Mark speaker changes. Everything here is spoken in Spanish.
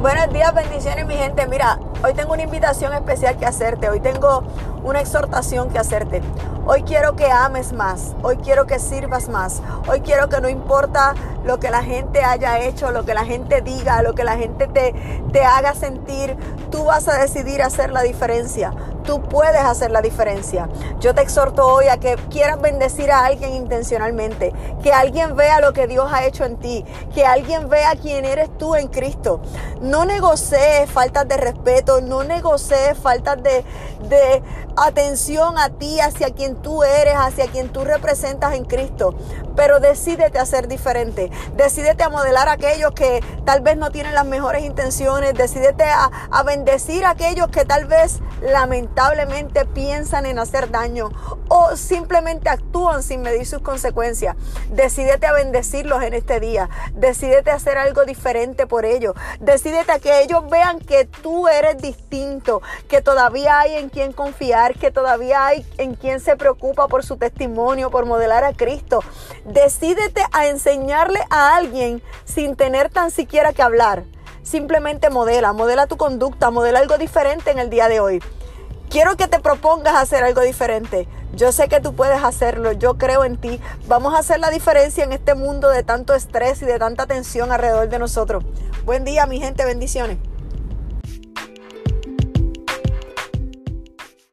Speaker 1: Buenos días, bendiciones mi gente. Mira, hoy tengo una invitación especial que hacerte. Hoy tengo una exhortación que hacerte. Hoy quiero que ames más. Hoy quiero que sirvas más. Hoy quiero que no importa lo que la gente haya hecho, lo que la gente diga, lo que la gente te, te haga sentir, tú vas a decidir hacer la diferencia. Tú puedes hacer la diferencia. Yo te exhorto hoy a que quieras bendecir a alguien intencionalmente, que alguien vea lo que Dios ha hecho en ti, que alguien vea quién eres tú en Cristo. No negocies faltas de respeto, no negocies faltas de, de atención a ti, hacia quien tú eres, hacia quien tú representas en Cristo. Pero decídete a ser diferente. Decídete a modelar a aquellos que tal vez no tienen las mejores intenciones. Decídete a, bendecir a aquellos que tal vez lamentablemente piensan en hacer daño o simplemente actúan sin medir sus consecuencias. Decídete a bendecirlos en este día. Decídete a hacer algo diferente por ellos. Decídete a que ellos vean que tú eres distinto, que todavía hay en quien confiar, que todavía hay en quien se preocupa por su testimonio, por modelar a Cristo. Decídete a enseñarle a alguien sin tener tan siquiera que hablar. Simplemente modela, modela tu conducta, modela algo diferente en el día de hoy. Quiero que te propongas hacer algo diferente. Yo sé que tú puedes hacerlo, yo creo en ti. Vamos a hacer la diferencia en este mundo de tanto estrés y de tanta tensión alrededor de nosotros. Buen día, mi gente, bendiciones.